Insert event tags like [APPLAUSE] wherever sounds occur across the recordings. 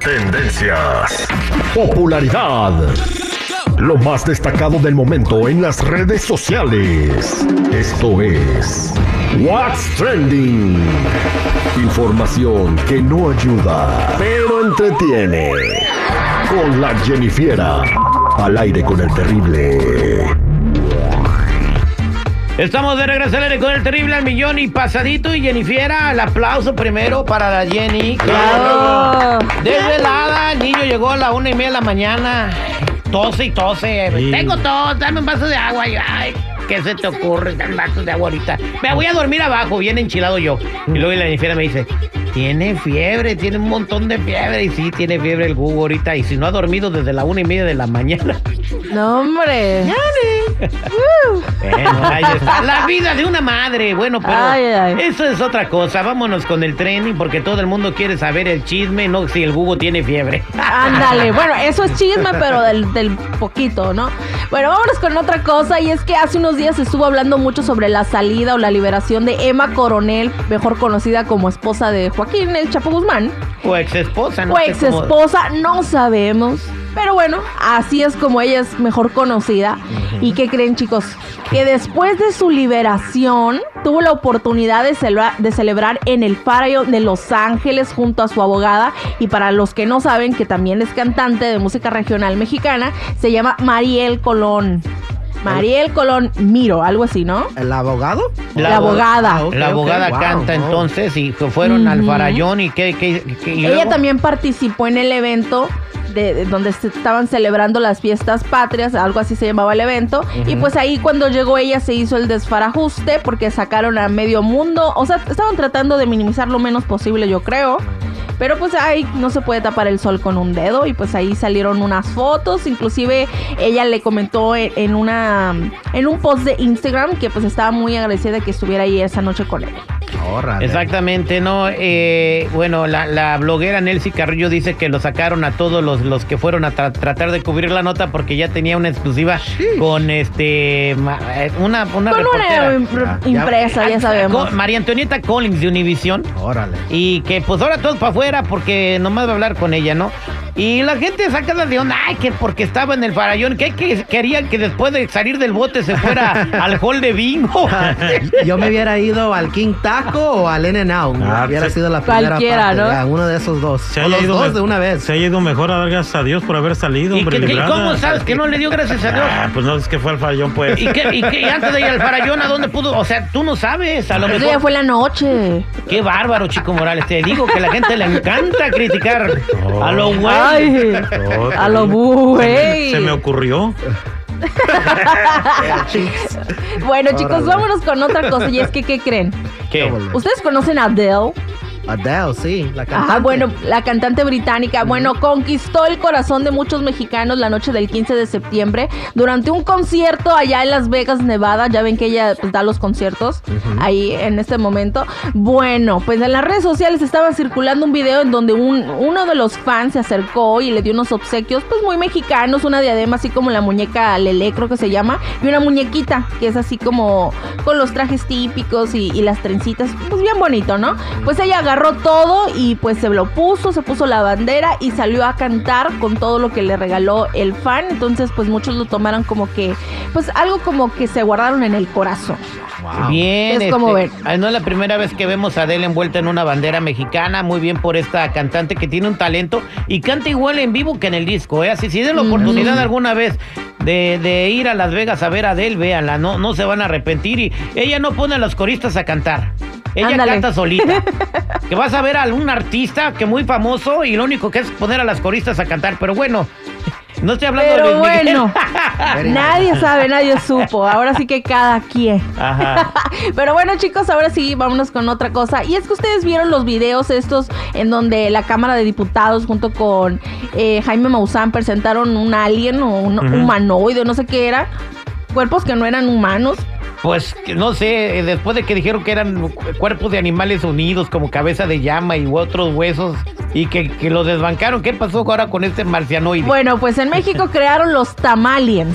Tendencias. Popularidad. Lo más destacado del momento en las redes sociales. Esto es What's Trending. Información que no ayuda, pero entretiene. Con la Jennifiera. Al aire con el terrible. Estamos de regreso al aire con el terrible al millón y pasadito y Jennifiera, el aplauso primero para la Jenny. Bravo. Llegó a la una y media de la mañana. Tose y tose. Tengo tos, dame un vaso de agua. Y, ay, ¿qué se te ocurre? Dame un vaso de agua ahorita. Me voy a dormir abajo, bien enchilado yo. Y luego la Jennifiera me dice, tiene fiebre, tiene un montón de fiebre. Y sí, tiene fiebre el Google ahorita. Y si no ha dormido desde la una y media de la mañana. No, hombre. [LAUGHS] Bueno, ahí está. La vida de una madre. Bueno, pero Ay, ay. eso es otra cosa. Vámonos con el training porque todo el mundo quiere saber el chisme, no si el Google tiene fiebre. Ándale, [LAUGHS] bueno, eso es chisme, pero del, del poquito, ¿no? Bueno, vámonos con otra cosa, y es que hace unos días se estuvo hablando mucho sobre la salida o la liberación de Emma Coronel, mejor conocida como esposa de Joaquín El Chapo Guzmán. O ex esposa, ¿no? o ex esposa, no sabemos. Pero bueno, así es como ella es mejor conocida. ¿Y qué creen, chicos? Que después de su liberación, tuvo la oportunidad de, celebra- de celebrar en el Faro de Los Ángeles junto a su abogada. Y para los que no saben, que también es cantante de música regional mexicana, se llama Mariel Colón. Mariel Colón Miro, algo así, ¿no? ¿El abogado? La abogada. Ah, La abogada canta wow. entonces y fueron al Ujú. farallón y que... que, que- y Ella luego- también participó en el evento de, de donde se estaban celebrando las fiestas patrias, algo así se llamaba el evento. Y pues ahí cuando llegó ella se hizo el desfarajuste porque sacaron a medio mundo. O sea, estaban tratando de minimizar lo menos posible, yo creo. Pero pues ahí no se puede tapar el sol con un dedo y pues ahí salieron unas fotos, inclusive ella le comentó en, una en un post de Instagram que pues estaba muy agradecida de que estuviera ahí esa noche con él. Órale. Exactamente, no. eh, bueno, la, la bloguera Nelcy Carrillo dice que lo sacaron a todos los, los que fueron a tra- tratar de cubrir la nota porque ya tenía una exclusiva con este ma- eh, una, una Con reportera. una ya. impresa, ya Ah, sabemos. co- María Antonieta Collins de Univision. Órale. Y que pues ahora todos para afuera porque nomás va a hablar con ella, ¿no? Y la gente saca de onda, ay, que porque estaba en el farallón, que, que querían que después de salir del bote se fuera [LAUGHS] al hall de bingo. Yo me hubiera ido al King Taco o al In-N-Out. Ah, hubiera sí. sido la primera Cualquiera, parte, ¿no? ya, uno de esos dos. Se o los ido dos me- de una vez. Se ha ido mejor a dar gracias a Dios por haber salido, ¿Y hombre, que- que- cómo sabes que no le dio gracias a Dios? Ah, pues no es que fue al fallón, pues. ¿Y, qué, y, antes de ir al farallón, ¿a dónde pudo? O sea, tú no sabes, a lo Eso mejor. ya fue la noche. Qué bárbaro, Chico Morales. Te digo que a la gente le encanta criticar a lo güey. Ay, Oh, a lo se me- güey. Se me ocurrió. [LAUGHS] Bueno, chicos, Órale. vámonos con otra cosa. Y es que, ¿qué creen? ¿Qué? ¿Ustedes conocen a Adele? Adele, sí, la cantante. Ajá, bueno, la cantante británica, bueno, conquistó el corazón de muchos mexicanos la noche del 15 de septiembre durante un concierto allá en Las Vegas, Nevada. Ya ven que ella pues, da los conciertos ahí en este momento. Bueno, pues en las redes sociales estaba circulando un video en donde un, uno de los fans se acercó y le dio unos obsequios, pues muy mexicanos, una diadema así como la muñeca Lele, creo que se llama, y una muñequita que es así como con los trajes típicos y, y las trencitas, pues bien bonito, ¿no? Pues ella agarró agarró todo y pues se lo puso, se puso la bandera y salió a cantar con todo lo que le regaló el fan. Entonces, pues muchos lo tomaron como que, pues algo como que se guardaron en el corazón. Bien, Es como este, ah, no es la primera vez que vemos a Adele envuelta en una bandera mexicana. Muy bien por esta cantante que tiene un talento y canta igual en vivo que en el disco. ¿eh? Así si den la oportunidad alguna vez de, de ir a Las Vegas a ver a Adele, véanla, no, no se van a arrepentir. Y ella no pone a los coristas a cantar. Ella Ándale. canta solita. [LAUGHS] que vas a ver a algún artista que muy famoso y lo único que es poner a las coristas a cantar. Pero bueno, no estoy hablando de Pero Luis Miguel. bueno, [LAUGHS] nadie sabe, nadie supo. Ahora sí que cada quien. Ajá. [LAUGHS] Pero bueno, chicos, ahora sí, vámonos con otra cosa. Y es que ustedes vieron los videos estos en donde la Cámara de Diputados junto con eh, Jaime Maussan presentaron un alien o un humanoide, no sé qué era. Cuerpos que no eran humanos. Pues no sé, eh, después de que dijeron que eran cu- cuerpos de animales unidos como cabeza de llama y otros huesos y que, que los desbancaron, ¿qué pasó ahora con este marcianoide? Bueno, pues en México [LAUGHS] crearon los tamaliens.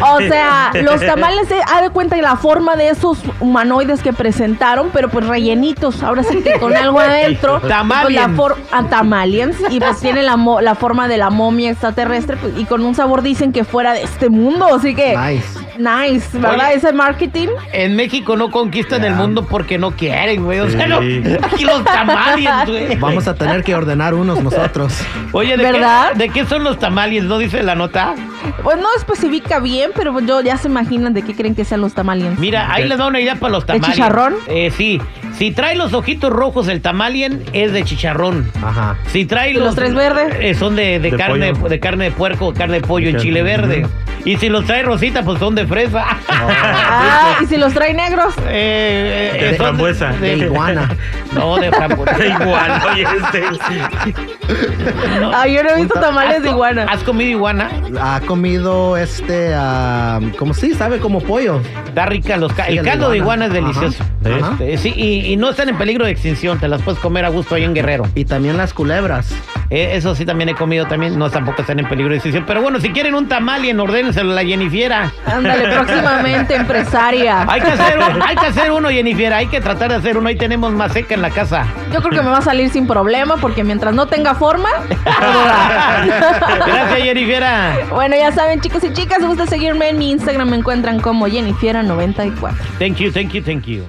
o sea, los [LAUGHS] tamales, eh, haz de cuenta la forma de esos humanoides que presentaron, pero pues rellenitos, ahora sí que con algo [LAUGHS] adentro. Pues, Tamaliens. for- ah, tamaliens. Y pues tiene la, mo- la forma de la momia extraterrestre pues, y con un sabor dicen que fuera de este mundo. Así que, Nice. Nice, ¿verdad? Oye. Ese marketing. En México no conquistan el mundo porque no quieren, güey. O sea, Sí. no- aquí los tamaliens, güey. Vamos a tener que ordenar unos nosotros. Oye, ¿de ¿Verdad? qué, ¿de qué son los tamaliens? ¿No dice la nota? Pues no especifica bien, pero yo ya se imaginan de qué creen que sean los tamaliens. Mira, ahí les da una idea para los tamaliens. chicharrón? Eh, sí. Si trae los ojitos rojos el tamalien, es de chicharrón. Ajá. Si trae ¿Y los tres verdes? eh, son de, de De carne, pollo. de carne de puerco, carne de pollo en Carne- chile verde. Y si los trae rosita, pues son de fresa. [LAUGHS] Ah, y si los trae negros. Eh, eh, De son frambuesa. De iguana. [LAUGHS] No, de frambuesa. Igual, oye, este. Ah, yo no he visto tamales ¿Has de iguana. ¿Has comido iguana? Ha comido este, ah, como sí, sabe como pollo. Está rica. Los ca- Sí, el el de caldo de iguana. iguana es delicioso. Ajá. Ajá. Este, sí, y, y no están en peligro de extinción. Te las puedes comer a gusto ahí en Guerrero. Y también las culebras. Eh, eso sí también he comido también. No tampoco están en peligro de extinción. Pero bueno, si quieren un tamal y en la Jennifiera. Ándale, próximamente empresaria. Hay que hacer, un- hay que hacer uno, Jennifer. Hay que tratar de hacer uno. Ahí tenemos más seca en la casa. Yo creo que me va a salir sin problema porque mientras no tenga forma. [LAUGHS] Gracias, Jennifiera. Bueno, ya saben, chicos y chicas, si gusta seguirme en mi Instagram, me encuentran como Jennifiera94. Thank you, thank you, thank you.